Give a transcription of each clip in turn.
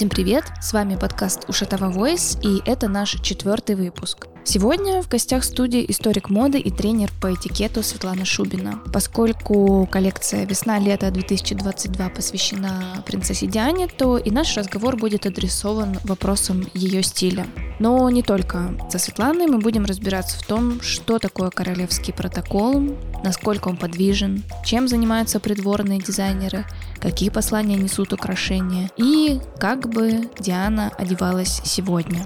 Всем привет! С вами подкаст Ушатова Voice, и это наш четвертый выпуск. Сегодня в гостях студии историк моды и тренер по этикету Светлана Шубина. Поскольку коллекция «Весна-лето 2022» посвящена принцессе Диане, то и наш разговор будет адресован вопросам ее стиля. Но не только. Со Светланой мы будем разбираться в том, что такое королевский протокол, насколько он подвижен, чем занимаются придворные дизайнеры, какие послания несут украшения и как бы Диана одевалась сегодня.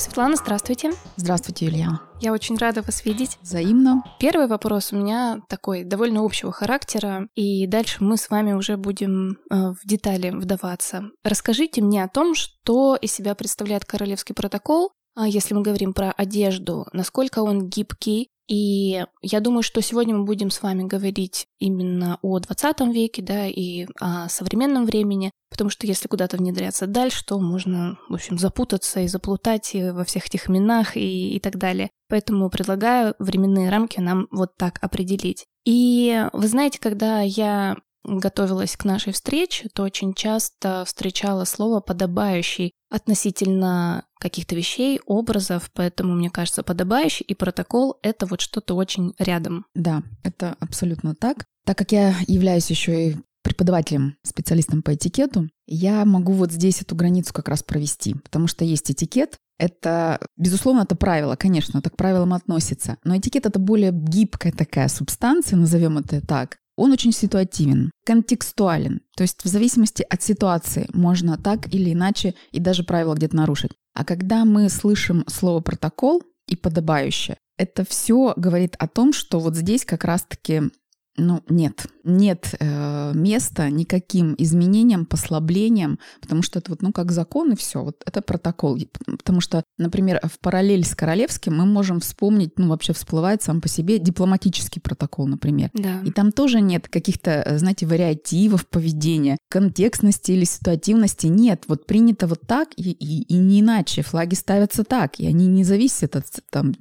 Светлана, здравствуйте. Здравствуйте, Илья. Я очень рада вас видеть. Взаимно. Первый вопрос у меня такой довольно общего характера, и дальше мы с вами уже будем э, в детали вдаваться. Расскажите мне о том, что из себя представляет королевский протокол, а если мы говорим про одежду, насколько он гибкий, и я думаю, что сегодня мы будем с вами говорить именно о 20 веке, да, и о современном времени, потому что если куда-то внедряться дальше, то можно, в общем, запутаться и заплутать во всех этих именах и, и так далее. Поэтому предлагаю временные рамки нам вот так определить. И вы знаете, когда я готовилась к нашей встрече, то очень часто встречала слово «подобающий» относительно каких-то вещей, образов, поэтому, мне кажется, подобающий и протокол — это вот что-то очень рядом. Да, это абсолютно так. Так как я являюсь еще и преподавателем, специалистом по этикету, я могу вот здесь эту границу как раз провести, потому что есть этикет, это, безусловно, это правило, конечно, это к правилам относится. Но этикет — это более гибкая такая субстанция, назовем это так, он очень ситуативен, контекстуален. То есть в зависимости от ситуации можно так или иначе и даже правила где-то нарушить. А когда мы слышим слово протокол и подобающее, это все говорит о том, что вот здесь как раз-таки ну, нет. Нет э, места никаким изменениям, послаблениям, потому что это вот, ну, как закон и все. Вот это протокол. Потому что, например, в параллель с королевским мы можем вспомнить, ну, вообще всплывает сам по себе дипломатический протокол, например. Да. И там тоже нет каких-то, э, знаете, вариативов поведения, контекстности или ситуативности. Нет, вот принято вот так и, и, и не иначе. Флаги ставятся так, и они не зависят от там,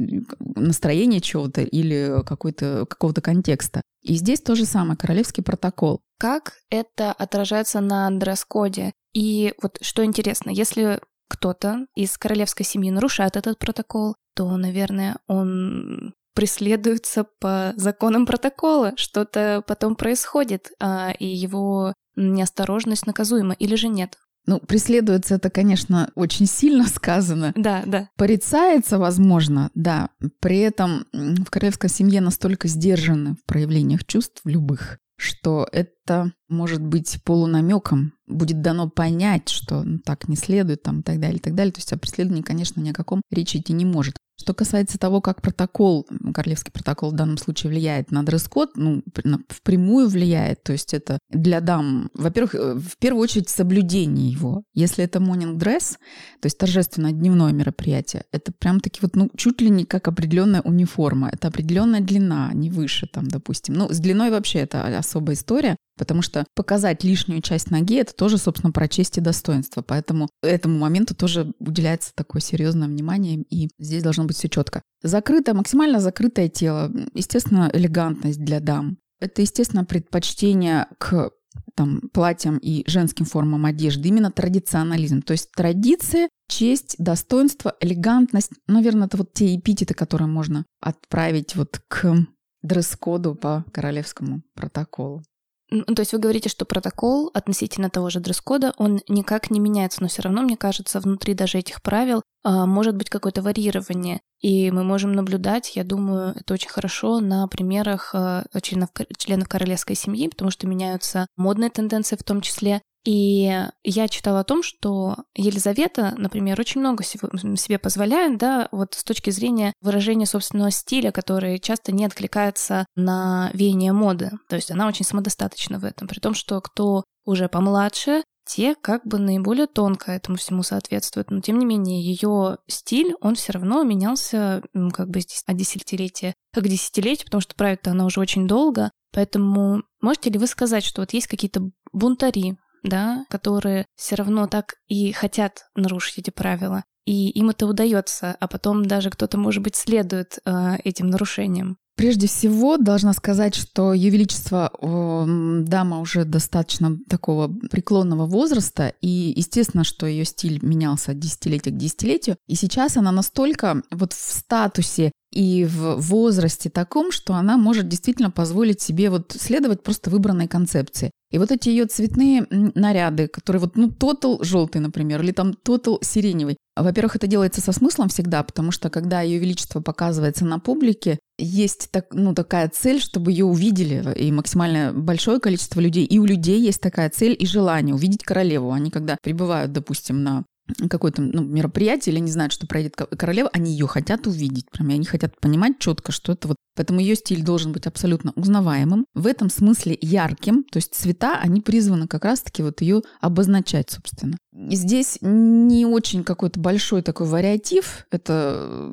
настроения чего-то или какой-то, какого-то контекста. И здесь то же самое, королевский протокол. Как это отражается на дресс-коде? И вот что интересно, если кто-то из королевской семьи нарушает этот протокол, то, наверное, он преследуется по законам протокола, что-то потом происходит, а, и его неосторожность наказуема, или же нет? Ну, преследуется это, конечно, очень сильно сказано. Да, да. Порицается, возможно, да. При этом в королевской семье настолько сдержаны в проявлениях чувств любых, что это может быть полунамеком, будет дано понять, что ну, так не следует, там, и так далее, и так далее. То есть о преследовании, конечно, ни о каком речи идти не может. Что касается того, как протокол, королевский протокол в данном случае влияет на дресс-код, ну, впрямую влияет, то есть это для дам, во-первых, э, в первую очередь соблюдение его. Если это morning dress, то есть торжественное дневное мероприятие, это прям-таки вот, ну, чуть ли не как определенная униформа, это определенная длина, не выше там, допустим. Ну, с длиной вообще это особая история, Потому что показать лишнюю часть ноги — это тоже, собственно, про честь и достоинство. Поэтому этому моменту тоже уделяется такое серьезное внимание, и здесь должно быть все четко. Закрытое, максимально закрытое тело. Естественно, элегантность для дам. Это, естественно, предпочтение к там, платьям и женским формам одежды, именно традиционализм. То есть традиция, честь, достоинство, элегантность. Наверное, это вот те эпитеты, которые можно отправить вот к дресс-коду по королевскому протоколу. То есть вы говорите, что протокол относительно того же дресс-кода, он никак не меняется, но все равно, мне кажется, внутри даже этих правил а, может быть какое-то варьирование. И мы можем наблюдать, я думаю, это очень хорошо на примерах а, членов, членов королевской семьи, потому что меняются модные тенденции в том числе. И я читала о том, что Елизавета, например, очень много себе позволяет, да, вот с точки зрения выражения собственного стиля, который часто не откликается на веяние моды. То есть она очень самодостаточна в этом, при том, что кто уже помладше, те как бы наиболее тонко этому всему соответствуют. Но тем не менее, ее стиль, он все равно менялся как бы от десятилетия к десятилетию, потому что правит она уже очень долго. Поэтому можете ли вы сказать, что вот есть какие-то бунтари да, которые все равно так и хотят нарушить эти правила. И им это удается, а потом даже кто-то, может быть, следует э, этим нарушениям. Прежде всего, должна сказать, что Ее Величество дама уже достаточно такого преклонного возраста, и естественно, что ее стиль менялся от десятилетия к десятилетию, и сейчас она настолько вот в статусе и в возрасте таком, что она может действительно позволить себе вот следовать просто выбранной концепции. И вот эти ее цветные наряды, которые вот, ну, тотал желтый, например, или там тотал сиреневый. Во-первых, это делается со смыслом всегда, потому что когда ее величество показывается на публике, есть так, ну, такая цель, чтобы ее увидели, и максимально большое количество людей. И у людей есть такая цель и желание увидеть королеву. Они когда прибывают, допустим, на какое-то ну, мероприятие или не знают, что пройдет королева, они ее хотят увидеть. Прям, они хотят понимать четко, что это вот. Поэтому ее стиль должен быть абсолютно узнаваемым, в этом смысле ярким. То есть цвета, они призваны как раз-таки вот ее обозначать, собственно. Здесь не очень какой-то большой такой вариатив. Это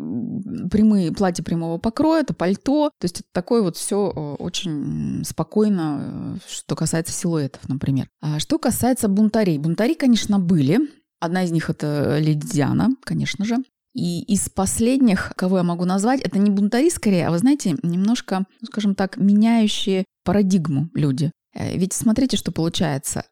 прямые платья прямого покроя, это пальто. То есть это такое вот все э, очень спокойно, э, что касается силуэтов, например. А что касается бунтарей. Бунтари, конечно, были. Одна из них это леди Диана, конечно же. И из последних, кого я могу назвать, это не бунтари скорее, а вы знаете, немножко, ну, скажем так, меняющие парадигму люди. Э, ведь смотрите, что получается.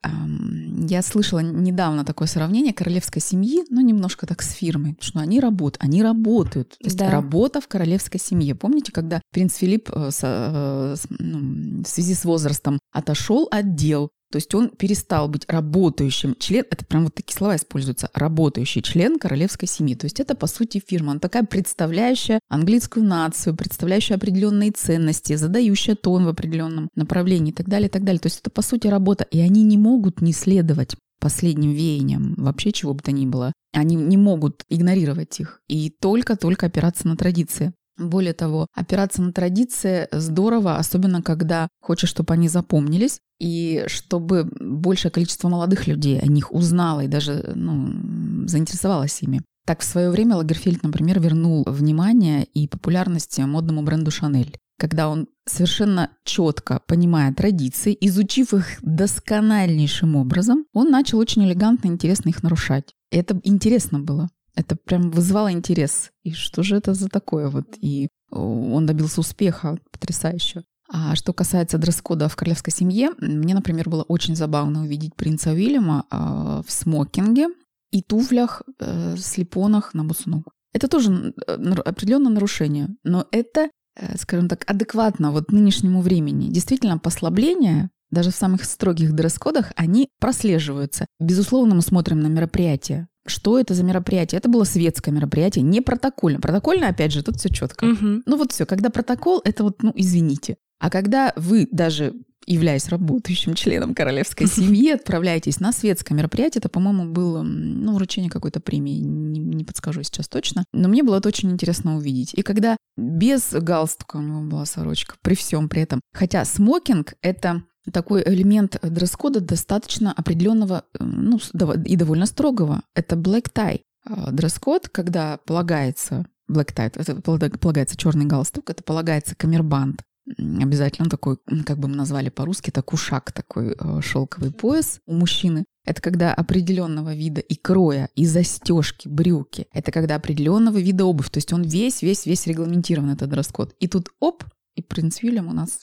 Я слышала недавно такое сравнение королевской семьи, ну, немножко так с фирмой, что они работают, они работают. То есть да. работа в королевской семье. Помните, когда принц Филипп э, э, ну, в связи с возрастом отошел от дел, то есть он перестал быть работающим член, это прям вот такие слова используются, работающий член королевской семьи. То есть это, по сути, фирма. Она такая представляющая английскую нацию, представляющая определенные ценности, задающая тон в определенном направлении и так далее, и так далее. То есть это, по сути, работа. И они не могут не следовать последним веяниям, вообще чего бы то ни было. Они не могут игнорировать их и только-только опираться на традиции. Более того, опираться на традиции здорово, особенно когда хочешь, чтобы они запомнились, и чтобы большее количество молодых людей о них узнало и даже ну, заинтересовалось ими. Так в свое время Лагерфельд, например, вернул внимание и популярность модному бренду Шанель когда он совершенно четко понимая традиции, изучив их доскональнейшим образом, он начал очень элегантно и интересно их нарушать. Это интересно было. Это прям вызывало интерес. И что же это за такое вот? И он добился успеха потрясающего. А что касается дресс-кода в королевской семье, мне, например, было очень забавно увидеть принца Уильяма э, в смокинге и туфлях, э, слепонах на босу ногу. Это тоже э, определенное нарушение, но это, э, скажем так, адекватно вот нынешнему времени. Действительно, послабление даже в самых строгих дресс-кодах, они прослеживаются. Безусловно, мы смотрим на мероприятия. Что это за мероприятие? Это было светское мероприятие, не протокольное. Протокольное, опять же, тут все четко. Угу. Ну вот все, когда протокол, это вот, ну, извините. А когда вы даже являясь работающим членом королевской семьи, отправляетесь на светское мероприятие. Это, по-моему, было ну, вручение какой-то премии, не, не подскажу сейчас точно. Но мне было это очень интересно увидеть. И когда без галстука у него была сорочка, при всем при этом. Хотя смокинг — это такой элемент дресс-кода достаточно определенного ну, и довольно строгого. Это black tie. А, дресс-код, когда полагается black tie, это полагается черный галстук, это полагается камербанд, обязательно такой, как бы мы назвали по-русски, это кушак, такой э, шелковый пояс у мужчины. Это когда определенного вида и кроя, и застежки, брюки. Это когда определенного вида обувь. То есть он весь-весь-весь регламентирован, этот дресс-код. И тут оп, и принц Вильям у нас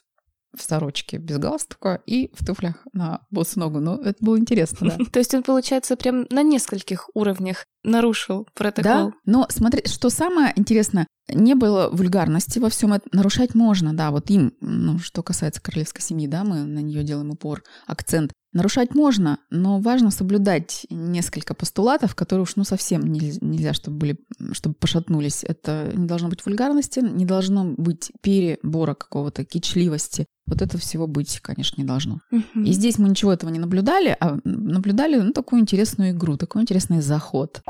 в сорочке без галстука и в туфлях на босс ногу. Ну, это было интересно, да. То есть он, получается, прям на нескольких уровнях нарушил протокол. Да, но смотри, что самое интересное, не было вульгарности во всем этом. Нарушать можно, да, вот им, ну, что касается королевской семьи, да, мы на нее делаем упор, акцент. Нарушать можно, но важно соблюдать несколько постулатов, которые уж ну совсем нельзя, нельзя чтобы были, чтобы пошатнулись. Это не должно быть вульгарности, не должно быть перебора какого-то кичливости. Вот это всего быть, конечно, не должно. Угу. И здесь мы ничего этого не наблюдали, а наблюдали ну, такую интересную игру, такой интересный заход.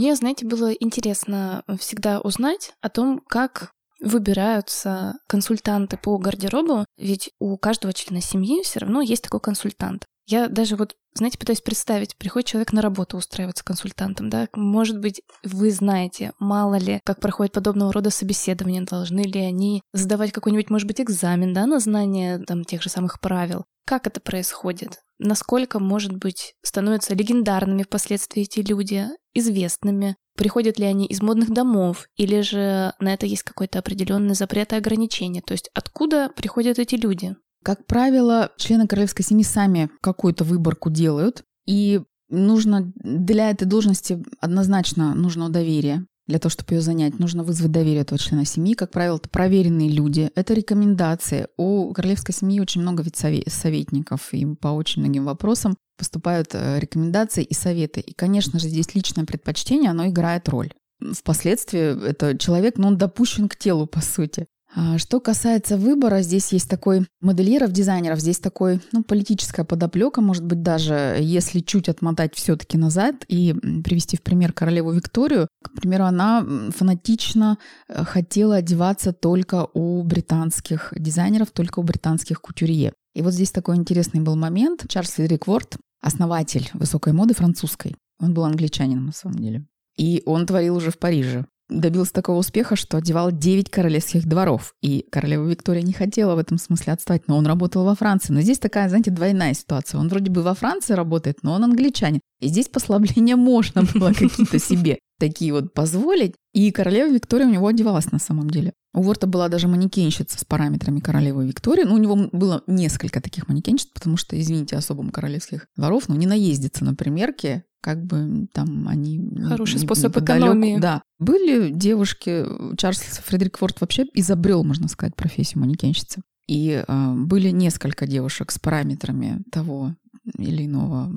Мне, знаете, было интересно всегда узнать о том, как выбираются консультанты по гардеробу, ведь у каждого члена семьи все равно есть такой консультант. Я даже вот, знаете, пытаюсь представить, приходит человек на работу устраиваться консультантом, да, может быть, вы знаете, мало ли, как проходит подобного рода собеседования, должны ли они сдавать какой-нибудь, может быть, экзамен, да, на знание там тех же самых правил. Как это происходит? Насколько, может быть, становятся легендарными впоследствии эти люди, известными? Приходят ли они из модных домов? Или же на это есть какой-то определенный запрет и ограничение? То есть откуда приходят эти люди? Как правило, члены королевской семьи сами какую-то выборку делают, и нужно для этой должности однозначно нужно доверие. Для того, чтобы ее занять, нужно вызвать доверие этого члена семьи. Как правило, это проверенные люди, это рекомендации. У королевской семьи очень много советников, и по очень многим вопросам поступают э, рекомендации и советы. И, конечно же, здесь личное предпочтение, оно играет роль. Впоследствии это человек, ну, он допущен к телу, по сути. А, что касается выбора, здесь есть такой модельеров, дизайнеров, здесь такой, ну, политическая подоплека, может быть, даже если чуть отмотать все-таки назад и привести в пример королеву Викторию. К примеру, она фанатично э, хотела одеваться только у британских дизайнеров, только у британских кутюрье. И вот здесь такой интересный был момент. Чарльз Фредерик Ворд, основатель высокой моды французской, он был англичанином на самом деле. И он творил уже в Париже добился такого успеха, что одевал 9 королевских дворов. И королева Виктория не хотела в этом смысле отстать, но он работал во Франции. Но здесь такая, знаете, двойная ситуация. Он вроде бы во Франции работает, но он англичанин. И здесь послабления можно было какие-то себе такие вот позволить. И королева Виктория у него одевалась на самом деле. У Ворта была даже манекенщица с параметрами королевы Виктории. Ну, у него было несколько таких манекенщиц, потому что, извините, особым королевских дворов, ну, не наездится на примерке, как бы там они... Хороший способ экономии. Да. Были девушки, Чарльз Фредерик Форд вообще изобрел, можно сказать, профессию манекенщицы. И э, были несколько девушек с параметрами того или иного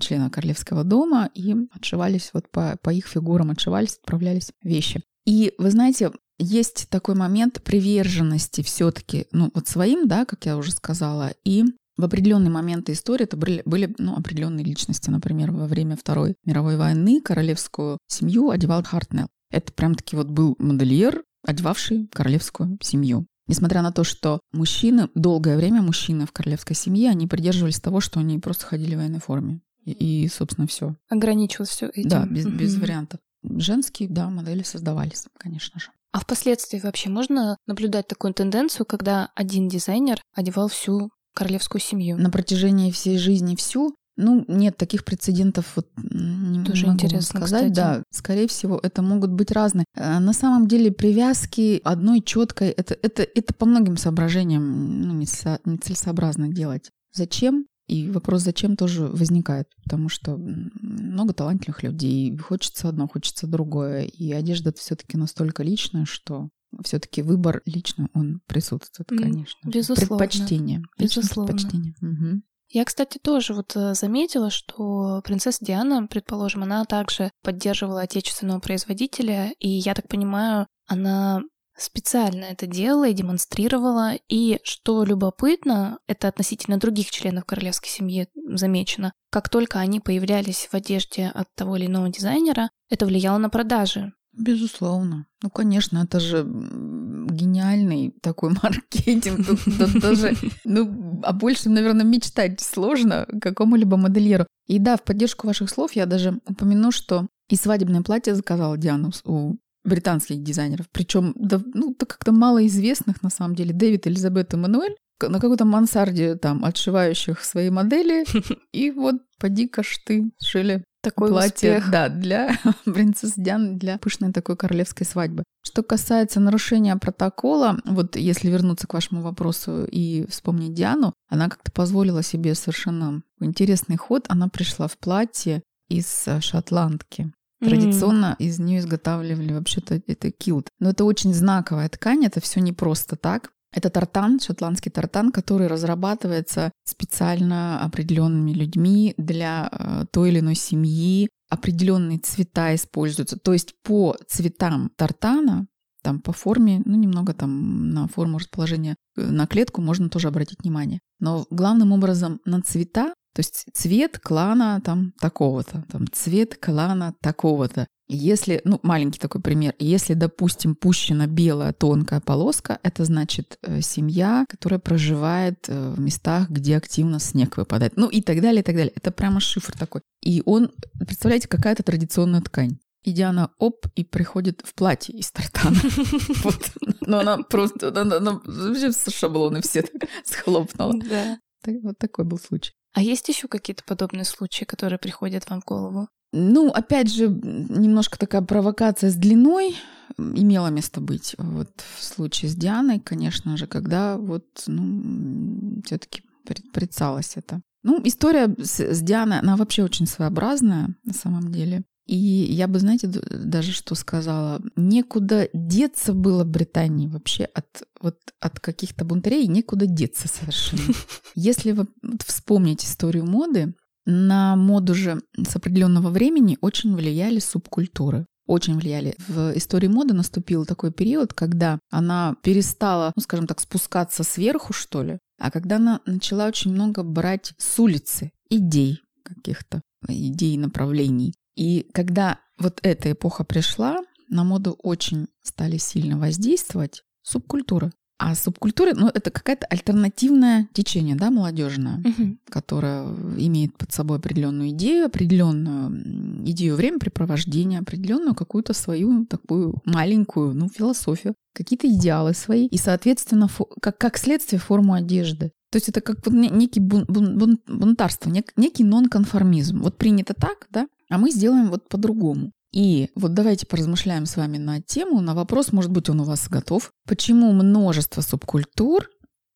члена королевского дома, и отшивались вот по, по их фигурам, отшивались, отправлялись вещи. И вы знаете, есть такой момент приверженности все-таки, ну вот своим, да, как я уже сказала, и в определенные моменты истории это были, были ну, определенные личности. Например, во время Второй мировой войны королевскую семью одевал Хартнелл. Это прям таки вот был модельер, одевавший королевскую семью. Несмотря на то, что мужчины, долгое время мужчины в королевской семье, они придерживались того, что они просто ходили в военной форме. И, и собственно, все. Ограничивалось все этим. Да, без, без вариантов. Женские, да, модели создавались, конечно же. А впоследствии вообще можно наблюдать такую тенденцию, когда один дизайнер одевал всю королевскую семью? На протяжении всей жизни всю ну, нет таких прецедентов, вот, не Тоже могу интересно сказать. Кстати. Да, скорее всего, это могут быть разные. Э, на самом деле привязки одной четкой, это, это, это по многим соображениям ну, нецелесообразно делать. Зачем? И вопрос зачем тоже возникает, потому что много талантливых людей, хочется одно, хочется другое. И одежда все-таки настолько личная, что все-таки выбор лично он присутствует, конечно. Безусловно. Предпочтение. Безусловно. Предпочтение. Угу. Я, кстати, тоже вот э, заметила, что принцесса Диана, предположим, она также поддерживала отечественного производителя, и я так понимаю, она специально это делала и демонстрировала. И что любопытно, это относительно других членов королевской семьи замечено, как только они появлялись в одежде от того или иного дизайнера, это влияло на продажи. Безусловно. Ну, конечно, это же гениальный такой маркетинг. Тут, тут даже, ну, о большем, наверное, мечтать сложно какому-либо модельеру. И да, в поддержку ваших слов я даже упомяну, что и свадебное платье заказала Диана у британских дизайнеров. Причем, да, ну, как-то малоизвестных на самом деле. Дэвид, Элизабет и Мануэль на какой-то мансарде там отшивающих свои модели. И вот поди-ка ты шили такой платье, успех. да, для принцессы Дианы, для пышной такой королевской свадьбы. Что касается нарушения протокола, вот если вернуться к вашему вопросу и вспомнить Диану, она как-то позволила себе совершенно интересный ход. Она пришла в платье из э, шотландки. Традиционно mm. из нее изготавливали вообще-то это килт. Но это очень знаковая ткань, это все не просто так. Это тартан, шотландский тартан, который разрабатывается специально определенными людьми для э, той или иной семьи. Определенные цвета используются. То есть по цветам тартана, там по форме, ну немного там на форму расположения, э, на клетку можно тоже обратить внимание. Но главным образом на цвета То есть цвет клана там такого-то, там цвет клана такого-то. Если, ну, маленький такой пример, если, допустим, пущена белая тонкая полоска, это значит э, семья, которая проживает э, в местах, где активно снег выпадает. Ну и так далее, и так далее. Это прямо шифр такой. И он, представляете, какая-то традиционная ткань. И Диана оп, и приходит в платье из тартана. Вот. Но она просто, она вообще шаблоны все схлопнула. Да. Вот такой был случай. А есть еще какие-то подобные случаи, которые приходят вам в голову? Ну, опять же, немножко такая провокация с длиной имела место быть. Вот в случае с Дианой, конечно же, когда вот, ну, все-таки предприцалось это. Ну, история с, с Дианой, она вообще очень своеобразная на самом деле. И я бы, знаете, даже что сказала, некуда деться было Британии вообще от, вот, от каких-то бунтарей, некуда деться совершенно. Если вы вспомнить историю моды, на моду же с определенного времени очень влияли субкультуры очень влияли. В истории моды наступил такой период, когда она перестала, ну, скажем так, спускаться сверху, что ли, а когда она начала очень много брать с улицы идей каких-то, идей направлений. И когда вот эта эпоха пришла, на моду очень стали сильно воздействовать субкультуры. А субкультура, ну, это какая-то альтернативное течение, да, молодежное, угу. которое имеет под собой определенную идею, определенную идею времяпрепровождения, определенную какую-то свою такую маленькую, ну, философию, какие-то идеалы свои, и, соответственно, как, как следствие форму одежды. То есть это как вот некий бун, бун, бун, бунтарство, нек, некий нонконформизм. Вот принято так, да, а мы сделаем вот по-другому. И вот давайте поразмышляем с вами на тему, на вопрос, может быть, он у вас готов. Почему множество субкультур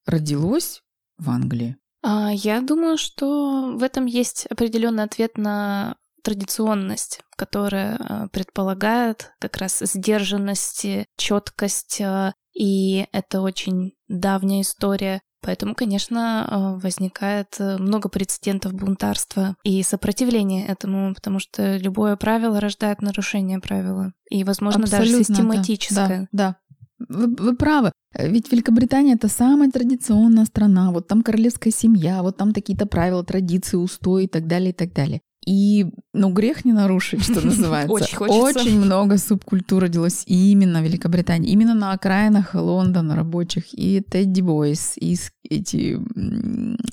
родилось в Англии? А, я думаю, что в этом есть определенный ответ на традиционность, которая а, предполагает как раз сдержанность, четкость, а, и это очень давняя история Поэтому, конечно, э, возникает э, много прецедентов бунтарства и сопротивления этому, потому что любое правило рождает нарушение правила. И, возможно, Абсолютно, даже систематическое. Да, да. Вы, вы правы. Ведь Великобритания это самая традиционная страна. Вот там королевская семья, вот там какие-то правила, традиции, устои и так далее, и так далее. И, ну, грех не нарушить, что называется. Очень хочется. Очень много субкультур родилось именно в Великобритании, именно на окраинах Лондона рабочих. И Тедди Бойс, и эти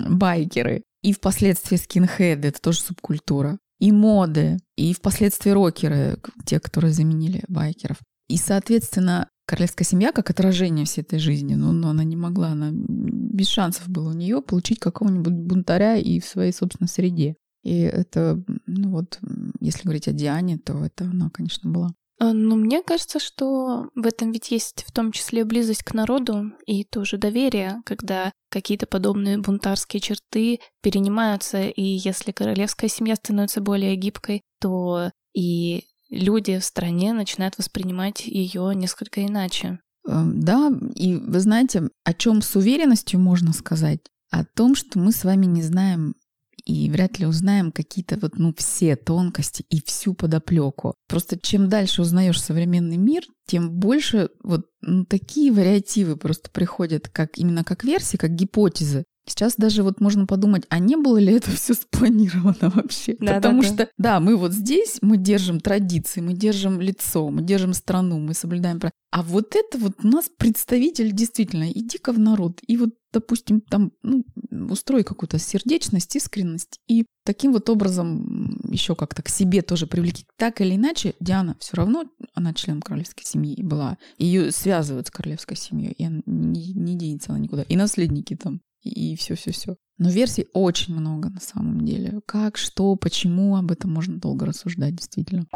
байкеры, и впоследствии скинхеды, это тоже субкультура. И моды, и впоследствии рокеры, те, которые заменили байкеров. И, соответственно, королевская семья как отражение всей этой жизни, ну, но она не могла, она без шансов было у нее получить какого-нибудь бунтаря и в своей собственной среде. И это, ну вот, если говорить о Диане, то это она, конечно, была. А, Но ну, мне кажется, что в этом ведь есть в том числе близость к народу и тоже доверие, когда какие-то подобные бунтарские черты перенимаются, и если королевская семья становится более гибкой, то и люди в стране начинают воспринимать ее несколько иначе. Эм, да, и вы знаете, о чем с уверенностью можно сказать? О том, что мы с вами не знаем и вряд ли узнаем какие-то вот, ну, все тонкости и всю подоплеку. Просто чем дальше узнаешь современный мир, тем больше вот ну, такие вариативы просто приходят как именно как версии, как гипотезы. Сейчас даже вот можно подумать, а не было ли это все спланировано вообще? Да, Потому да, что, да. да, мы вот здесь, мы держим традиции, мы держим лицо, мы держим страну, мы соблюдаем права. А вот это вот у нас представитель действительно, иди-ка в народ, и вот, допустим, там, ну, устрой какую-то сердечность, искренность, и таким вот образом еще как-то к себе тоже привлеки. Так или иначе, Диана все равно, она член королевской семьи была, ее связывают с королевской семьей, и она не, не денется она никуда. И наследники там и все-все-все. Но версий очень много на самом деле. Как, что, почему, об этом можно долго рассуждать, действительно.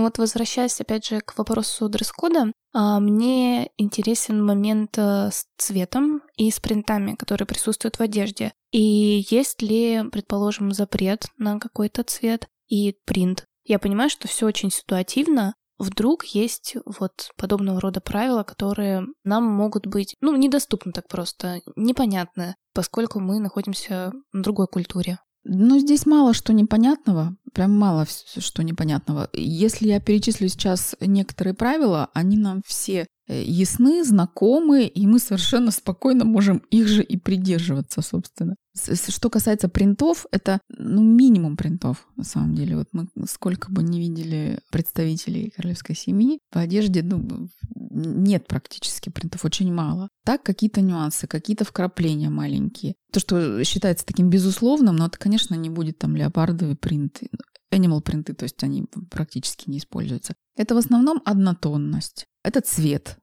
Ну вот возвращаясь опять же к вопросу дресс-кода, а, мне интересен момент э, с цветом и с принтами, которые присутствуют в одежде. И есть ли, предположим, запрет на какой-то цвет и принт? Я понимаю, что все очень ситуативно, вдруг есть вот подобного рода правила, которые нам могут быть, ну, недоступны так просто, непонятны, поскольку мы находимся в другой культуре. Ну, здесь мало что непонятного, прям мало что непонятного. Если я перечислю сейчас некоторые правила, они нам все Э, ясны, знакомы, и мы совершенно спокойно можем их же и придерживаться, собственно. Что касается принтов, это ну, минимум принтов, на самом деле. Вот мы сколько бы не видели представителей королевской семьи, по одежде ну, нет практически принтов, очень мало. Так, какие-то нюансы, какие-то вкрапления маленькие. То, что считается таким безусловным, но это, конечно, не будет там леопардовые принты. Animal принты, то есть они практически не используются. Это в основном однотонность. Это цвет.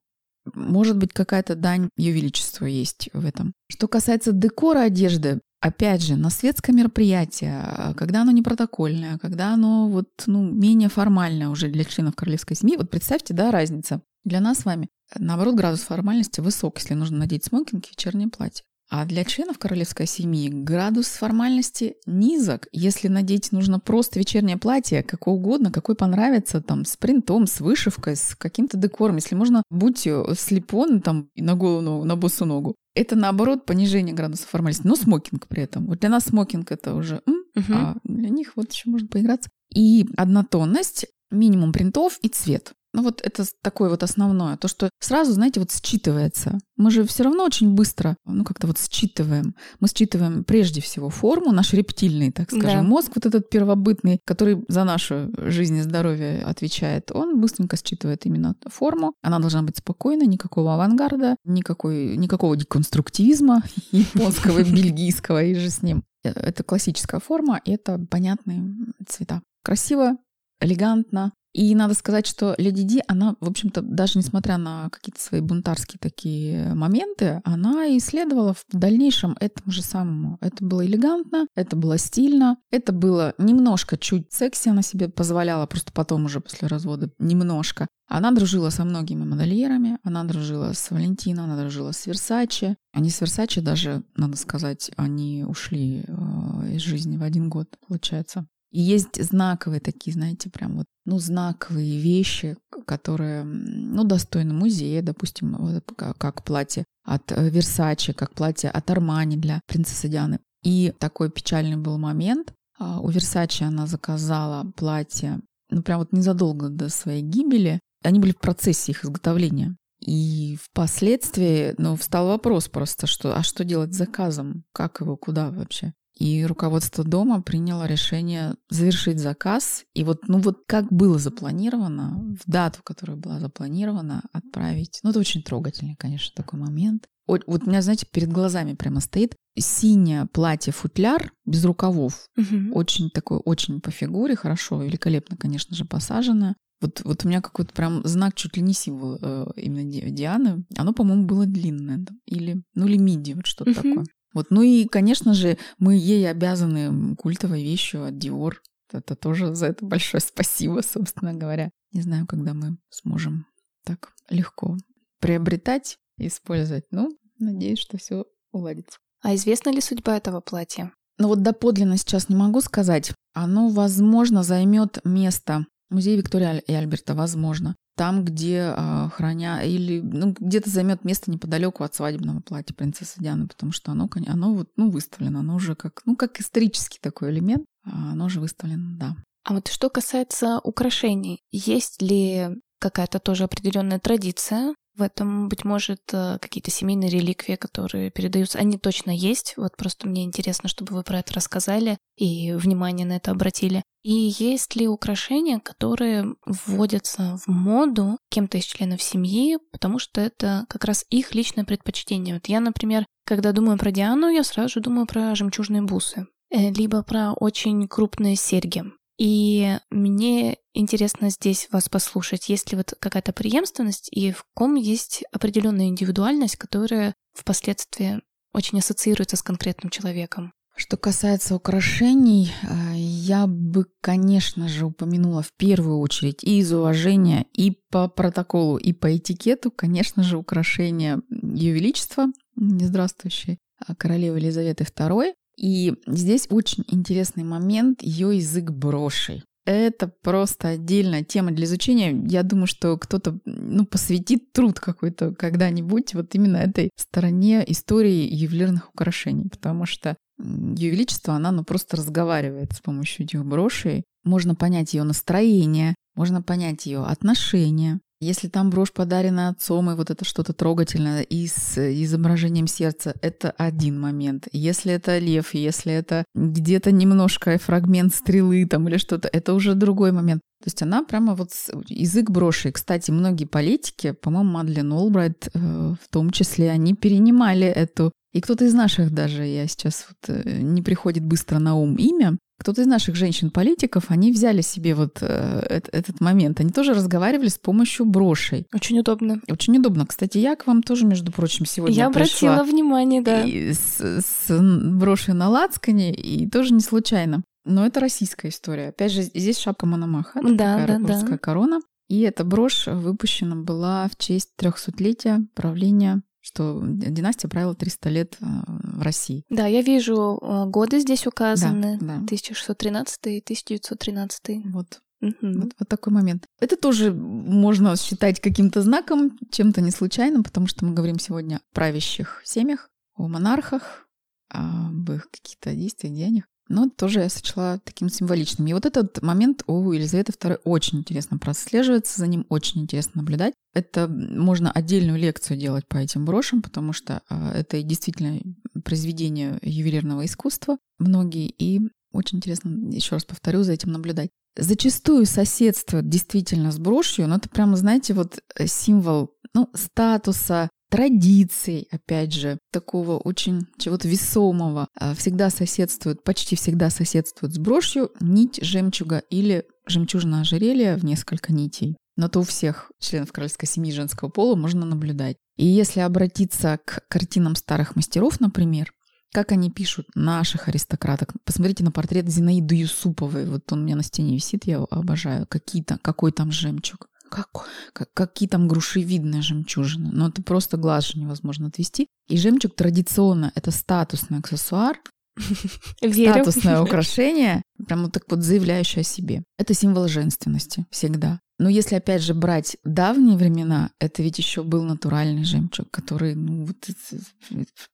Может быть, какая-то дань ее величеству есть в этом. Что касается декора одежды, опять же, на светское мероприятие, когда оно не протокольное, когда оно вот, ну, менее формальное уже для членов королевской семьи, вот представьте, да, разница. Для нас с вами, наоборот, градус формальности высок, если нужно надеть смокинг и вечернее платье. А для членов королевской семьи градус формальности низок. Если надеть нужно просто вечернее платье, какое угодно, какой понравится, там, с принтом, с вышивкой, с каким-то декором. Если можно, будь слепон там на голову, на босу ногу. Это, наоборот, понижение градуса формальности. Но смокинг при этом. Вот для нас смокинг это уже м, угу. а для них вот еще можно поиграться. И однотонность, минимум принтов и цвет. Ну вот это такое вот основное. То, что сразу, знаете, вот считывается. Мы же все равно очень быстро, ну как-то вот считываем. Мы считываем прежде всего форму, наш рептильный, так скажем, да. мозг вот этот первобытный, который за нашу жизнь и здоровье отвечает. Он быстренько считывает именно форму. Она должна быть спокойной, никакого авангарда, никакой, никакого деконструктивизма японского, бельгийского и же с ним. Э, это классическая форма, и это понятные цвета. Красиво, элегантно, и надо сказать, что Леди Ди, она, в общем-то, даже несмотря на какие-то свои бунтарские такие моменты, она исследовала в дальнейшем этому же самому. Это было элегантно, это было стильно, это было немножко чуть секси, она себе позволяла, просто потом уже после развода немножко. Она дружила со многими модельерами, она дружила с Валентино, она дружила с Версаче. Они с Версаче даже, надо сказать, они ушли э, из жизни в один год, получается. И есть знаковые такие, знаете, прям вот, ну, знаковые вещи, которые, ну, достойны музея, допустим, вот, как платье от Версачи, как платье от Армани для принцессы Дианы. И такой печальный был момент. А, у Версачи она заказала платье, ну, прям вот незадолго до своей гибели. Они были в процессе их изготовления. И впоследствии, ну, встал вопрос просто, что, а что делать с заказом? Как его, куда вообще? И руководство дома приняло решение завершить заказ. И вот, ну вот как было запланировано, в дату, которая была запланирована, отправить. Ну, это очень трогательный, конечно, такой момент. Вот, вот у меня, знаете, перед глазами прямо стоит синее платье-футляр без рукавов. Угу. Очень такое, очень по фигуре, хорошо, великолепно, конечно же, посажено. Вот, вот у меня какой-то прям знак, чуть ли не символ э, именно Дианы. Оно, по-моему, было длинное. Или, ну, или миди, вот что-то угу. такое. Вот, ну и, конечно же, мы ей обязаны культовой вещью от Dior. Это тоже за это большое спасибо, собственно говоря. Не знаю, когда мы сможем так легко приобретать и использовать. Ну, надеюсь, что все уладится. А известна ли судьба этого платья? Ну вот доподлинно сейчас не могу сказать. Оно, возможно, займет место музея Виктория и Альберта, возможно там, где э, храня или ну, где-то займет место неподалеку от свадебного платья принцессы Дианы, потому что оно, оно вот, ну, выставлено, оно уже как, ну, как исторический такой элемент, а оно уже выставлено, да. А вот что касается украшений, есть ли какая-то тоже определенная традиция в этом, быть может, э, какие-то семейные реликвии, которые передаются. Они точно есть. Вот просто мне интересно, чтобы вы про это рассказали и внимание на это обратили. И есть ли украшения, которые вводятся в моду кем-то из членов семьи, потому что это как раз их личное предпочтение. Вот я, например, когда думаю про Диану, я сразу же думаю про жемчужные бусы, э, либо про очень крупные серьги. И мне интересно здесь вас послушать, есть ли вот какая-то преемственность и в ком есть определенная индивидуальность, которая впоследствии очень ассоциируется с конкретным человеком. Что касается украшений, э, я бы, конечно же, упомянула в первую очередь и из уважения, и по протоколу, и по этикету, конечно же, украшения Ее Величества, здравствующей а, королевы Елизаветы II, и здесь очень интересный момент ее язык брошей. Это просто отдельная тема для изучения. Я думаю, что кто-то ну, посвятит труд какой-то когда-нибудь вот именно этой стороне истории ювелирных украшений, потому что Ее Величество, она ну, просто разговаривает с помощью этих брошей. Можно понять ее настроение, можно понять ее отношения. Если там брошь подарена отцом, и вот это что-то трогательное и с изображением сердца, это один момент. Если это лев, если это где-то немножко фрагмент стрелы там или что-то, это уже другой момент. То есть она прямо вот язык броши. Кстати, многие политики, по-моему, Мадлен Олбрайт э, в том числе, они перенимали эту и кто-то из наших даже, я сейчас вот э, не приходит быстро на ум имя, кто-то из наших женщин-политиков, они взяли себе вот э, этот момент. Они тоже разговаривали с помощью брошей. Очень удобно. Очень удобно. Кстати, я к вам тоже, между прочим, сегодня Я обратила внимание, да. И с, с брошей на лацкане, и тоже не случайно. Но это российская история. Опять же, здесь шапка Мономаха, да, да, русская да. корона. И эта брошь выпущена была в честь трехсотлетия правления что династия правила 300 лет э, в России. Да, я вижу э, годы здесь указаны. Да, да. 1613 и 1913. Вот. Угу. Вот, вот такой момент. Это тоже можно считать каким-то знаком, чем-то не случайным, потому что мы говорим сегодня о правящих семьях, о монархах, об их каких-то действиях, деяниях. Но тоже я сочла таким символичным. И вот этот момент у Елизаветы II очень интересно прослеживается, за ним очень интересно наблюдать. Это можно отдельную лекцию делать по этим брошам, потому что а, это действительно произведение ювелирного искусства многие, и очень интересно, еще раз повторю, за этим наблюдать. Зачастую соседствует действительно с брошью, но это прямо, знаете, вот э, символ ну, статуса, традиций, опять же, такого очень чего-то весомого, а, всегда соседствует, почти всегда соседствует с брошью нить жемчуга или жемчужное ожерелье в несколько нитей. Но то у всех членов королевской семьи женского пола можно наблюдать. И если обратиться к картинам старых мастеров, например, как они пишут наших аристократок. Посмотрите на портрет Зинаиды Юсуповой. Вот он у меня на стене висит, я его обожаю. Какие то какой там жемчуг. Как, как, какие там грушевидные жемчужины. Но это просто глаз же невозможно отвести. И жемчуг традиционно это статусный аксессуар, статусное украшение, прям вот так вот заявляющее о себе. Это символ женственности всегда. Но если опять же брать давние времена, это ведь еще был натуральный жемчуг, который ну, вот,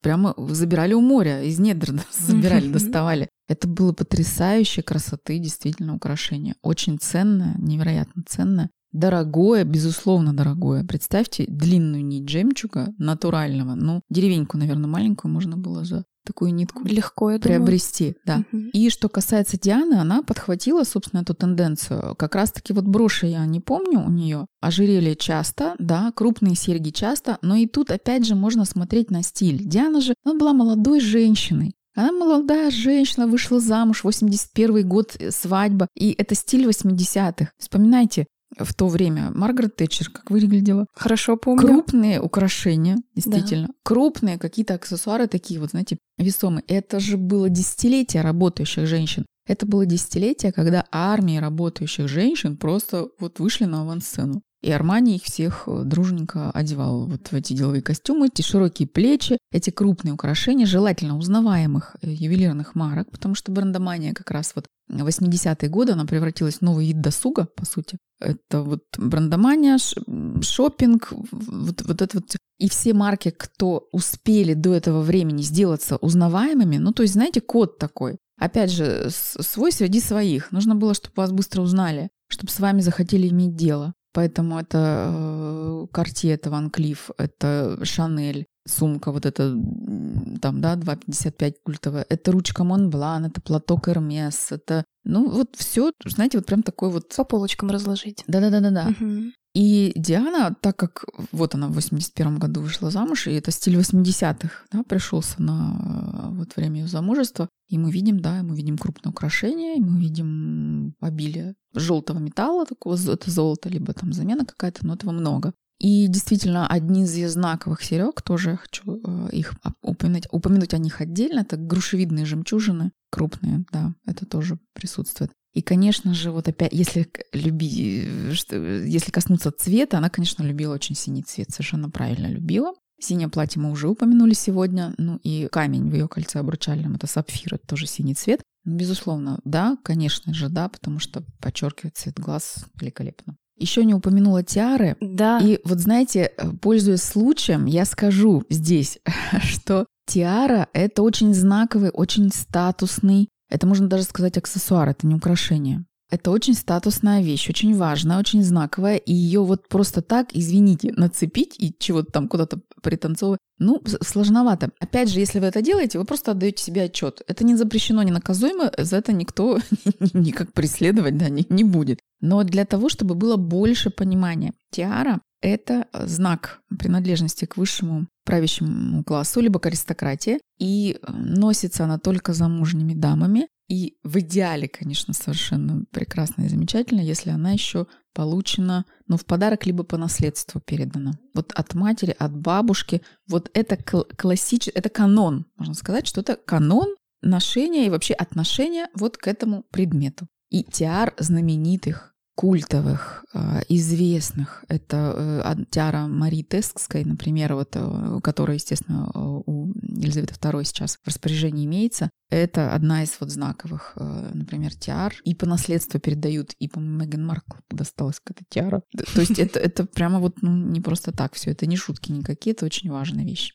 прямо забирали у моря, из недр забирали, доставали. Это было потрясающей красоты действительно украшение. Очень ценное, невероятно ценное. Дорогое, безусловно дорогое. Представьте длинную нить жемчуга натурального. Ну, деревеньку, наверное, маленькую можно было за такую нитку легко я приобрести, думаю. да. Угу. И что касается Дианы, она подхватила, собственно, эту тенденцию. Как раз-таки вот броши я не помню у нее, ожерелье часто, да, крупные серьги часто, но и тут опять же можно смотреть на стиль. Диана же, она была молодой женщиной. Она молодая женщина, вышла замуж, 81 год, э, свадьба, и это стиль 80-х. Вспоминайте, в то время Маргарет Тэтчер, как выглядела. Хорошо помню. Крупные украшения, действительно. Да. Крупные какие-то аксессуары такие вот, знаете, весомые. Это же было десятилетие работающих женщин. Это было десятилетие, когда армии работающих женщин просто вот вышли на авансцену. И Армани их всех э, дружненько одевал вот в эти деловые костюмы, эти широкие плечи, эти крупные украшения, желательно узнаваемых э, ювелирных марок, потому что брендомания как раз вот 80-е годы она превратилась в новый вид досуга, по сути. Это вот брендомания, шопинг, вот, вот это вот. И все марки, кто успели до этого времени сделаться узнаваемыми, ну, то есть, знаете, код такой. Опять же, свой среди своих. Нужно было, чтобы вас быстро узнали, чтобы с вами захотели иметь дело. Поэтому это Cartier, э, это Ван Клифф, это Шанель, сумка вот эта, там, да, 2,55 культовая. Это ручка Монблан, это платок Эрмес, это, ну, вот все, знаете, вот прям такой вот... По полочкам разложить. Да-да-да-да-да. И Диана, так как вот она в 81 году вышла замуж, и это стиль 80-х, да, пришелся на вот время ее замужества, и мы видим, да, мы видим крупное украшение, и мы видим обилие желтого металла, такого, это золото, либо там замена какая-то, но этого много. И действительно, одни из ее знаковых серег, тоже я хочу э, их упомянуть, упомянуть о них отдельно, это грушевидные жемчужины, крупные, да, это тоже присутствует. И, конечно же, вот опять, если любить, если коснуться цвета, она, конечно, любила очень синий цвет, совершенно правильно любила. Синее платье мы уже упомянули сегодня, ну и камень в ее кольце обручальном, это сапфир, это тоже синий цвет. Безусловно, да, конечно же, да, потому что подчеркивает цвет глаз великолепно. Еще не упомянула тиары. Да. И вот знаете, пользуясь случаем, я скажу здесь, что Тиара — это очень знаковый, очень статусный, это можно даже сказать аксессуар, это не украшение. Это очень статусная вещь, очень важная, очень знаковая, и ее вот просто так, извините, нацепить и чего-то там куда-то пританцовывать, ну, сложновато. Опять же, если вы это делаете, вы просто отдаете себе отчет. Это не запрещено, не наказуемо, за это никто никак преследовать да, не, не будет. Но для того, чтобы было больше понимания, тиара — это знак принадлежности к высшему правящему классу, либо к аристократии, и носится она только замужними дамами, и в идеале, конечно, совершенно прекрасно и замечательно, если она еще получена, ну, в подарок, либо по наследству передана. Вот от матери, от бабушки. Вот это классический, это канон, можно сказать, что это канон ношения и вообще отношения вот к этому предмету. И тиар знаменитых культовых, а, известных. Это э, Тиара Мари Тескской, например, вот, э, которая, естественно, у Елизаветы II сейчас в распоряжении имеется. Это одна из вот знаковых, э, например, тиар. И по наследству передают, и по Меган Маркл досталась какая-то тиара. То есть это, это прямо вот ну, не просто так все. Это не шутки никакие, это очень важная вещь.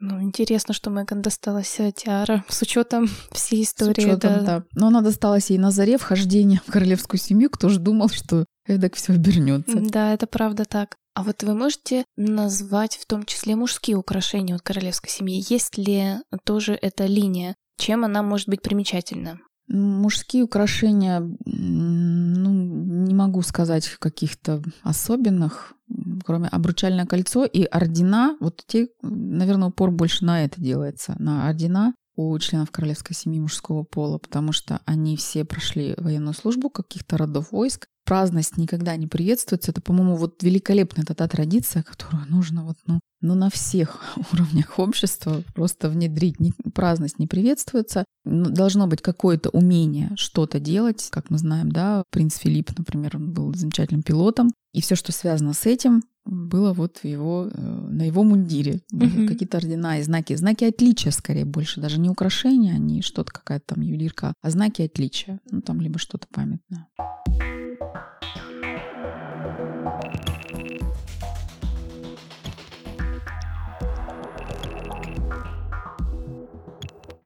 Ну, интересно, что Меган досталась тиара с учетом всей истории. С учетом, да. да. Но она досталась ей на заре вхождения в королевскую семью. Кто же думал, что эдак все обернется. Да, это правда так. А вот вы можете назвать в том числе мужские украшения от королевской семьи? Есть ли тоже эта линия? Чем она может быть примечательна? Мужские украшения, ну, не могу сказать каких-то особенных, кроме обручальное кольцо и ордена. Вот те, наверное, упор больше на это делается, на ордена у членов королевской семьи мужского пола, потому что они все прошли военную службу каких-то родов войск, праздность никогда не приветствуется. Это, по-моему, вот великолепная та традиция, которую нужно вот, ну, ну, на всех уровнях общества просто внедрить. Не, праздность не приветствуется. Ну, должно быть какое-то умение что-то делать. Как мы знаем, да, принц Филипп, например, он был замечательным пилотом. И все, что связано с этим, было вот в его, э, на его мундире. Mm-hmm. Какие-то ордена и знаки. Знаки отличия, скорее, больше. Даже не украшения, не что-то какая-то там ювелирка, а знаки отличия. Ну, там либо что-то памятное.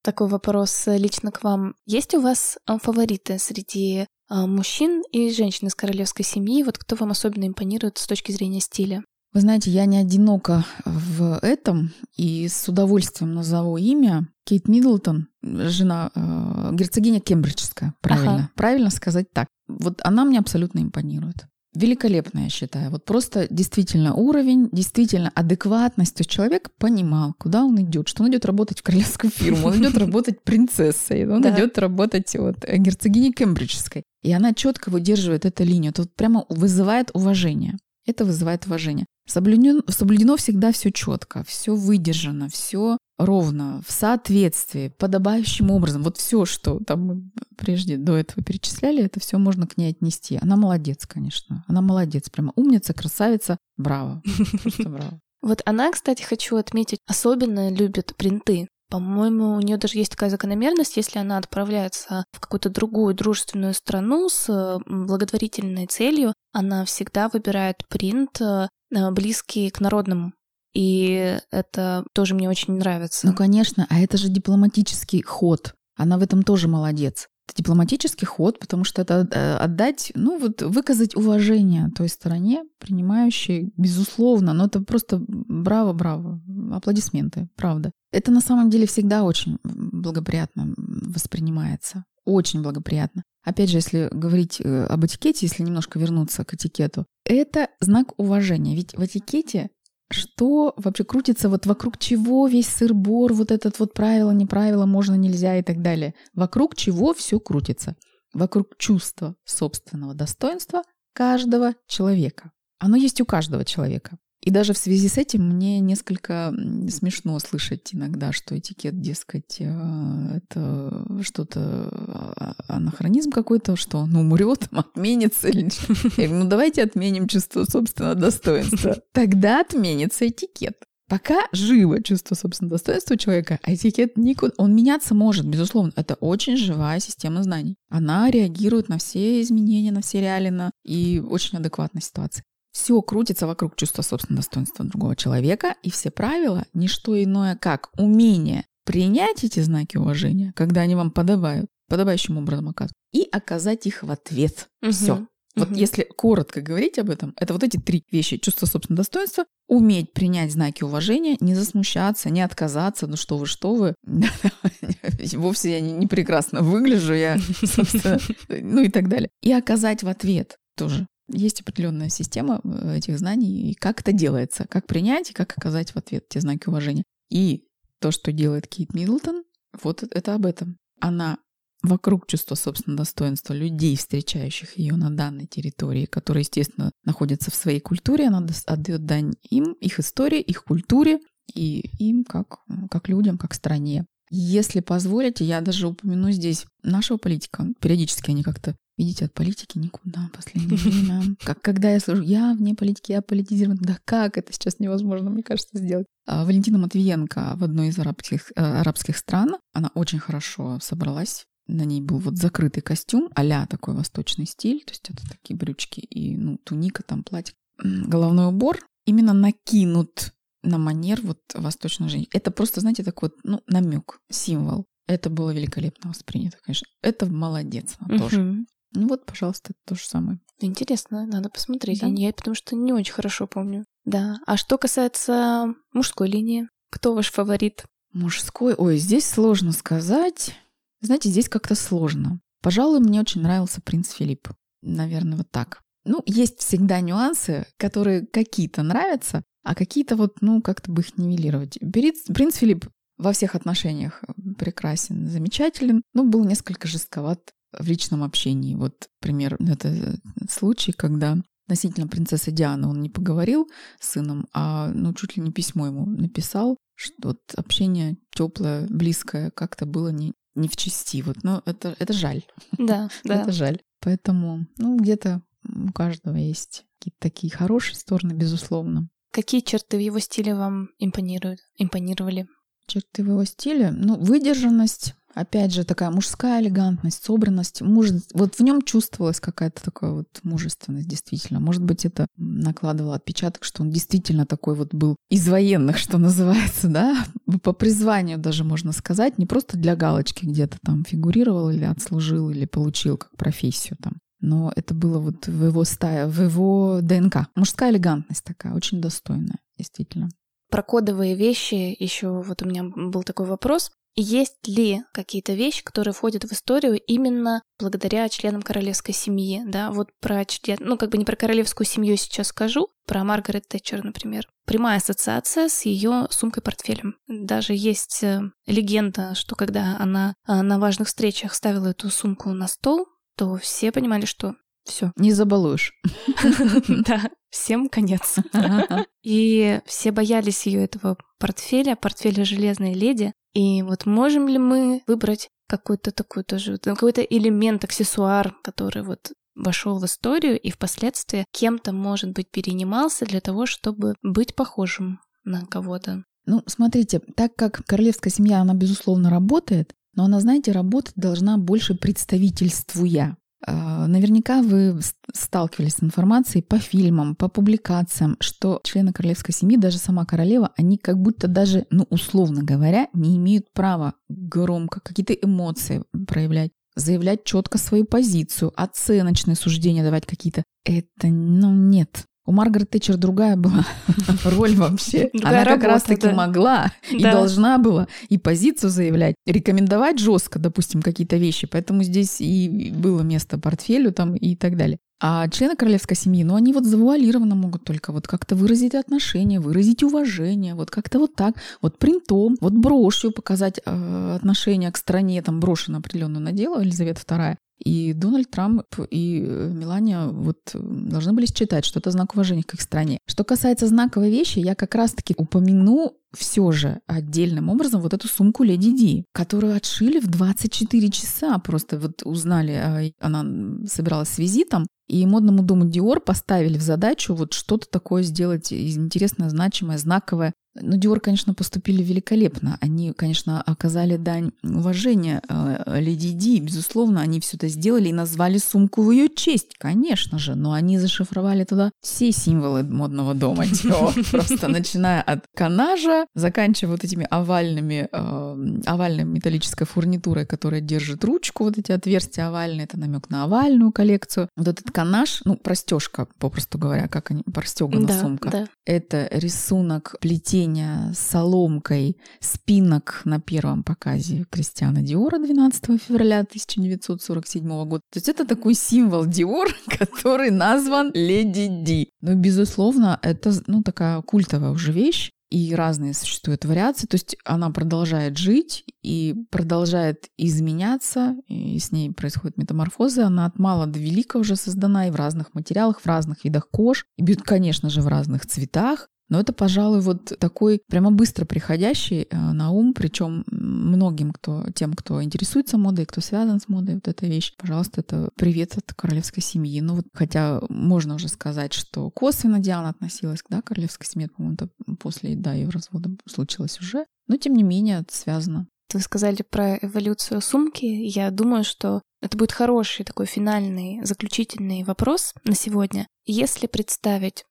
Такой вопрос лично к вам. Есть у вас а, фавориты среди а, мужчин и женщин из королевской семьи? Вот кто вам особенно импонирует с точки зрения стиля? Вы знаете, я не одинока в этом и с удовольствием назову имя. Кейт Миддлтон, жена э, герцогиня Кембриджская, правильно, ага. правильно сказать так. Вот она мне абсолютно импонирует. Великолепно, я считаю. Вот просто действительно уровень, действительно адекватность. То есть человек понимал, куда он идет, что он идет работать в королевскую фирму, он идет работать принцессой, он идет работать вот герцогиней Кембриджской. И она четко выдерживает эту линию. Вот прямо вызывает уважение. Это вызывает уважение. Соблюдено, соблюдено всегда все четко, все выдержано, все ровно, в соответствии, подобающим образом. Вот все, что там мы прежде до этого перечисляли, это все можно к ней отнести. Она молодец, конечно. Она молодец, прямо умница, красавица. Браво. Просто браво. Вот она, кстати, хочу отметить, особенно любит принты. По-моему, у нее даже есть такая закономерность, если она отправляется в какую-то другую дружественную страну с благотворительной целью, она всегда выбирает принт э, близкий к народному. И это тоже мне очень нравится. Ну, конечно, а это же дипломатический ход. Она в этом тоже молодец. Это дипломатический ход, потому что это э, отдать, ну вот выказать уважение той стороне, принимающей, безусловно, но это просто браво-браво, аплодисменты, правда. Это на самом деле всегда очень благоприятно воспринимается, очень благоприятно. Опять же, если говорить э, об этикете, если немножко вернуться к этикету, это знак уважения. Ведь в этикете что вообще крутится вот вокруг чего весь сыр-бор, вот этот вот правило, неправило, можно, нельзя и так далее. Вокруг чего все крутится? Вокруг чувства собственного достоинства каждого человека. Оно есть у каждого человека. И даже в связи с этим мне несколько смешно слышать иногда, что этикет, дескать, э, это что-то а, анахронизм какой-то, что он умрет, отменится. Или... Ну давайте отменим чувство собственного достоинства. Тогда отменится этикет. Пока живо чувство собственного достоинства у человека, а этикет никуда... Он меняться может, безусловно. Это очень живая система знаний. Она реагирует на все изменения, на все реалии, на... и очень адекватная ситуация. Все крутится вокруг чувства собственного достоинства другого человека, и все правила – не что иное, как умение принять эти знаки уважения, когда они вам подобают, подобающим образом оказывают, и оказать их в ответ. Угу. Все. Вот угу. если коротко говорить об этом, это вот эти три вещи. Чувство собственного достоинства, уметь принять знаки уважения, не засмущаться, не отказаться, ну что вы, что вы. Вовсе я не прекрасно выгляжу, я, собственно, ну и так далее. И оказать в ответ тоже. Есть определенная система э, этих знаний, и как это делается, как принять и как оказать в ответ те знаки уважения. И то, что делает Кейт Миддлтон, вот это об этом. Она вокруг чувства собственного достоинства людей, встречающих ее на данной территории, которые, естественно, находятся в своей культуре, она отдает дань им, их истории, их культуре и им как, как людям, как стране. Если позволите, я даже упомяну здесь нашего политика. Периодически они как-то, видите, от политики никуда в последнее время. Как когда я слышу, я вне политики, я политизирован. Да как это сейчас невозможно, мне кажется, сделать. А Валентина Матвиенко в одной из арабских, э, арабских стран, она очень хорошо собралась на ней был вот закрытый костюм, а такой восточный стиль, то есть это такие брючки и ну, туника, там платье. Головной убор именно накинут на манер вот восточной жизни. Это просто, знаете, такой вот, ну, намек, символ. Это было великолепно воспринято, конечно. Это молодец она угу. тоже. Ну вот, пожалуйста, то же самое. Интересно, надо посмотреть. Да? Я потому что не очень хорошо помню. Да. А что касается мужской линии, кто ваш фаворит? Мужской? Ой, здесь сложно сказать. Знаете, здесь как-то сложно. Пожалуй, мне очень нравился принц Филипп. Наверное, вот так. Ну, есть всегда нюансы, которые какие-то нравятся, а какие-то вот, ну, как-то бы их нивелировать. Принц Филипп во всех отношениях прекрасен, замечателен, но был несколько жестковат в личном общении. Вот, пример, это случай, когда относительно принцессы Дианы он не поговорил с сыном, а ну, чуть ли не письмо ему написал, что вот общение теплое, близкое как-то было не, не в части. Вот, но это, это жаль. Да, да. Это жаль. Поэтому, ну, где-то у каждого есть какие-то такие хорошие стороны, безусловно. Какие черты в его стиле вам импонируют, импонировали? Черты в его стиле? Ну, выдержанность, опять же, такая мужская элегантность, собранность, мужество. Вот в нем чувствовалась какая-то такая вот мужественность, действительно. Может быть, это накладывало отпечаток, что он действительно такой вот был из военных, что называется, да, по призванию даже можно сказать, не просто для галочки где-то там фигурировал или отслужил, или получил как профессию там. Но это было вот в его стае, в его ДНК. Мужская элегантность такая, очень достойная, действительно. Про кодовые вещи еще вот у меня был такой вопрос. Есть ли какие-то вещи, которые входят в историю именно благодаря членам королевской семьи, да, вот про член, ну, как бы не про королевскую семью сейчас скажу, про Маргарет Тэтчер, например. Прямая ассоциация с ее сумкой-портфелем. Даже есть э, легенда, что когда она э, на важных встречах ставила эту сумку на стол, то все понимали, что все. Не забалуешь. Да, всем конец. И все боялись ее этого портфеля, портфеля железной леди. И вот можем ли мы выбрать какой-то такой тоже, какой-то элемент, аксессуар, который вот вошел в историю и впоследствии кем-то, может быть, перенимался для того, чтобы быть похожим на кого-то. Ну, смотрите, так как королевская семья, она, безусловно, работает, но она, знаете, работать должна больше представительствуя. А, наверняка вы сталкивались с информацией по фильмам, по публикациям, что члены королевской семьи, даже сама королева, они как будто даже, ну, условно говоря, не имеют права громко какие-то эмоции проявлять заявлять четко свою позицию, оценочные суждения давать какие-то. Это, ну, нет. У Маргарет Тэтчер другая была роль вообще. Она как раз-таки могла и должна была и позицию заявлять, рекомендовать жестко, допустим, какие-то вещи. Поэтому здесь и было место портфелю там и так далее. А члены королевской семьи, ну, они вот завуалированно могут только вот как-то выразить отношение, выразить уважение, вот как-то вот так, вот принтом, вот брошью показать э, отношение к стране, там брошь определенную надела Елизавета II, и Дональд Трамп и э, Мелания вот э, должны были считать, что это знак уважения к их стране. Что касается знаковой вещи, я как раз-таки упомяну все же отдельным образом вот эту сумку Леди Ди, которую отшили в 24 часа. Просто вот узнали, а, она собиралась с визитом, И модному дому Dior поставили в задачу вот что-то такое сделать интересное, значимое, знаковое. Ну, Диор, конечно, поступили великолепно. Они, конечно, оказали дань уважения э, Леди Ди. Безусловно, они все это сделали и назвали сумку в ее честь, конечно же. Но они зашифровали туда все символы модного дома Диор. Просто начиная от канажа, заканчивая вот этими овальными, э, овальной металлической фурнитурой, которая держит ручку, вот эти отверстия овальные, это намек на овальную коллекцию. Вот этот канаж, ну, простежка, попросту говоря, как они, простегана да, сумка. Да. Это рисунок плетения плетения соломкой спинок на первом показе Кристиана Диора 12 февраля 1947 года. То есть это такой символ Диор, который назван Леди Ди. Но, безусловно, это ну, такая культовая уже вещь и разные существуют вариации. То есть она продолжает жить и продолжает изменяться, и с ней происходят метаморфозы. Она от мала до велика уже создана и в разных материалах, в разных видах кож, и, конечно же, в разных цветах. Но это, пожалуй, вот такой прямо быстро приходящий э, на ум, причем многим, кто, тем, кто интересуется модой, кто связан с модой, вот эта вещь, пожалуйста, это привет от королевской семьи. Ну вот, хотя можно уже сказать, что косвенно Диана относилась да, королевской семье, по-моему, это после, да, ее развода случилось уже, но тем не менее это связано. Вы сказали про эволюцию сумки. Я думаю, что это будет хороший такой финальный, заключительный вопрос на сегодня. Если представить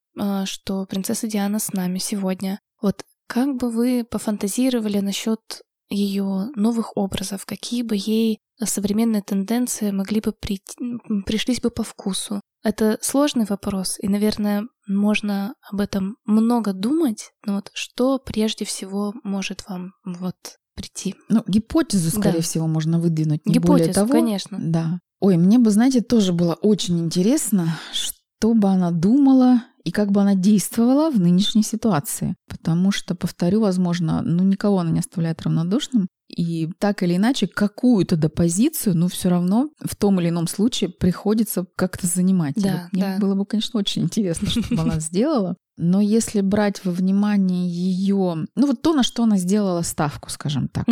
что принцесса Диана с нами сегодня. Вот как бы вы пофантазировали насчет ее новых образов, какие бы ей современные тенденции могли бы прийти, пришлись бы по вкусу? Это сложный вопрос, и, наверное, можно об этом много думать, но вот что прежде всего может вам вот прийти? Ну, гипотезу, скорее да. всего, можно выдвинуть. Не гипотезу, более того. конечно. Да. Ой, мне бы, знаете, тоже было очень интересно, что бы она думала и как бы она действовала в нынешней ситуации. Потому что, повторю, возможно, ну никого она не оставляет равнодушным. И так или иначе, какую-то допозицию, ну, все равно в том или ином случае приходится как-то занимать. Да, вот мне да. было бы, конечно, очень интересно, что бы она сделала. Но если брать во внимание ее, ну вот то, на что она сделала ставку, скажем так,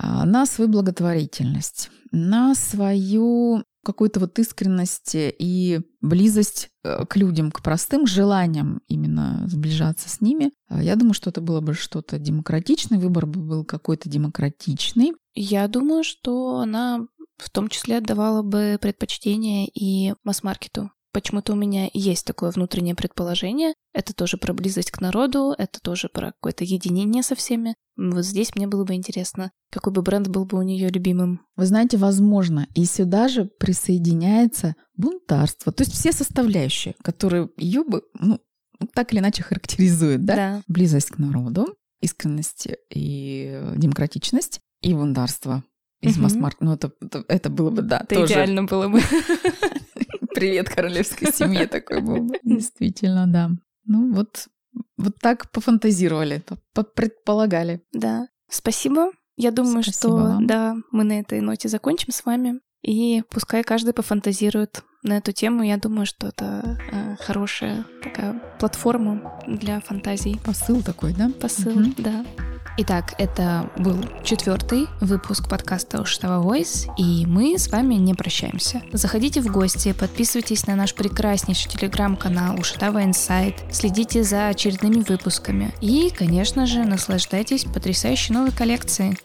на свою благотворительность, на свою какую-то вот искренность и близость э, к людям, к простым желаниям именно сближаться с ними. А я думаю, что это было бы что-то демократичное, выбор бы был какой-то демократичный. Я думаю, что она в том числе отдавала бы предпочтение и масс-маркету. Почему-то у меня есть такое внутреннее предположение. Это тоже про близость к народу, это тоже про какое-то единение со всеми. Вот здесь мне было бы интересно, какой бы бренд был бы у нее любимым. Вы знаете, возможно, и сюда же присоединяется бунтарство. То есть все составляющие, которые ее бы, ну, так или иначе характеризуют, да? Да. Близость к народу, искренность и демократичность, и бунтарство из угу. масс-маркета. Ну, это, это, было бы, да, это тоже... идеально было бы. Привет королевской семье такой был бы. Действительно, да. Ну вот, вот так пофантазировали, предполагали. Да. Спасибо. Я думаю, Спасибо что вам. да, мы на этой ноте закончим с вами. И пускай каждый пофантазирует на эту тему. Я думаю, что это э, хорошая такая платформа для фантазий. Посыл такой, да? Посыл, угу. да. Итак, это был четвертый выпуск подкаста Уштава Voice, и мы с вами не прощаемся. Заходите в гости, подписывайтесь на наш прекраснейший телеграм-канал Уштава Инсайт, следите за очередными выпусками и, конечно же, наслаждайтесь потрясающей новой коллекцией.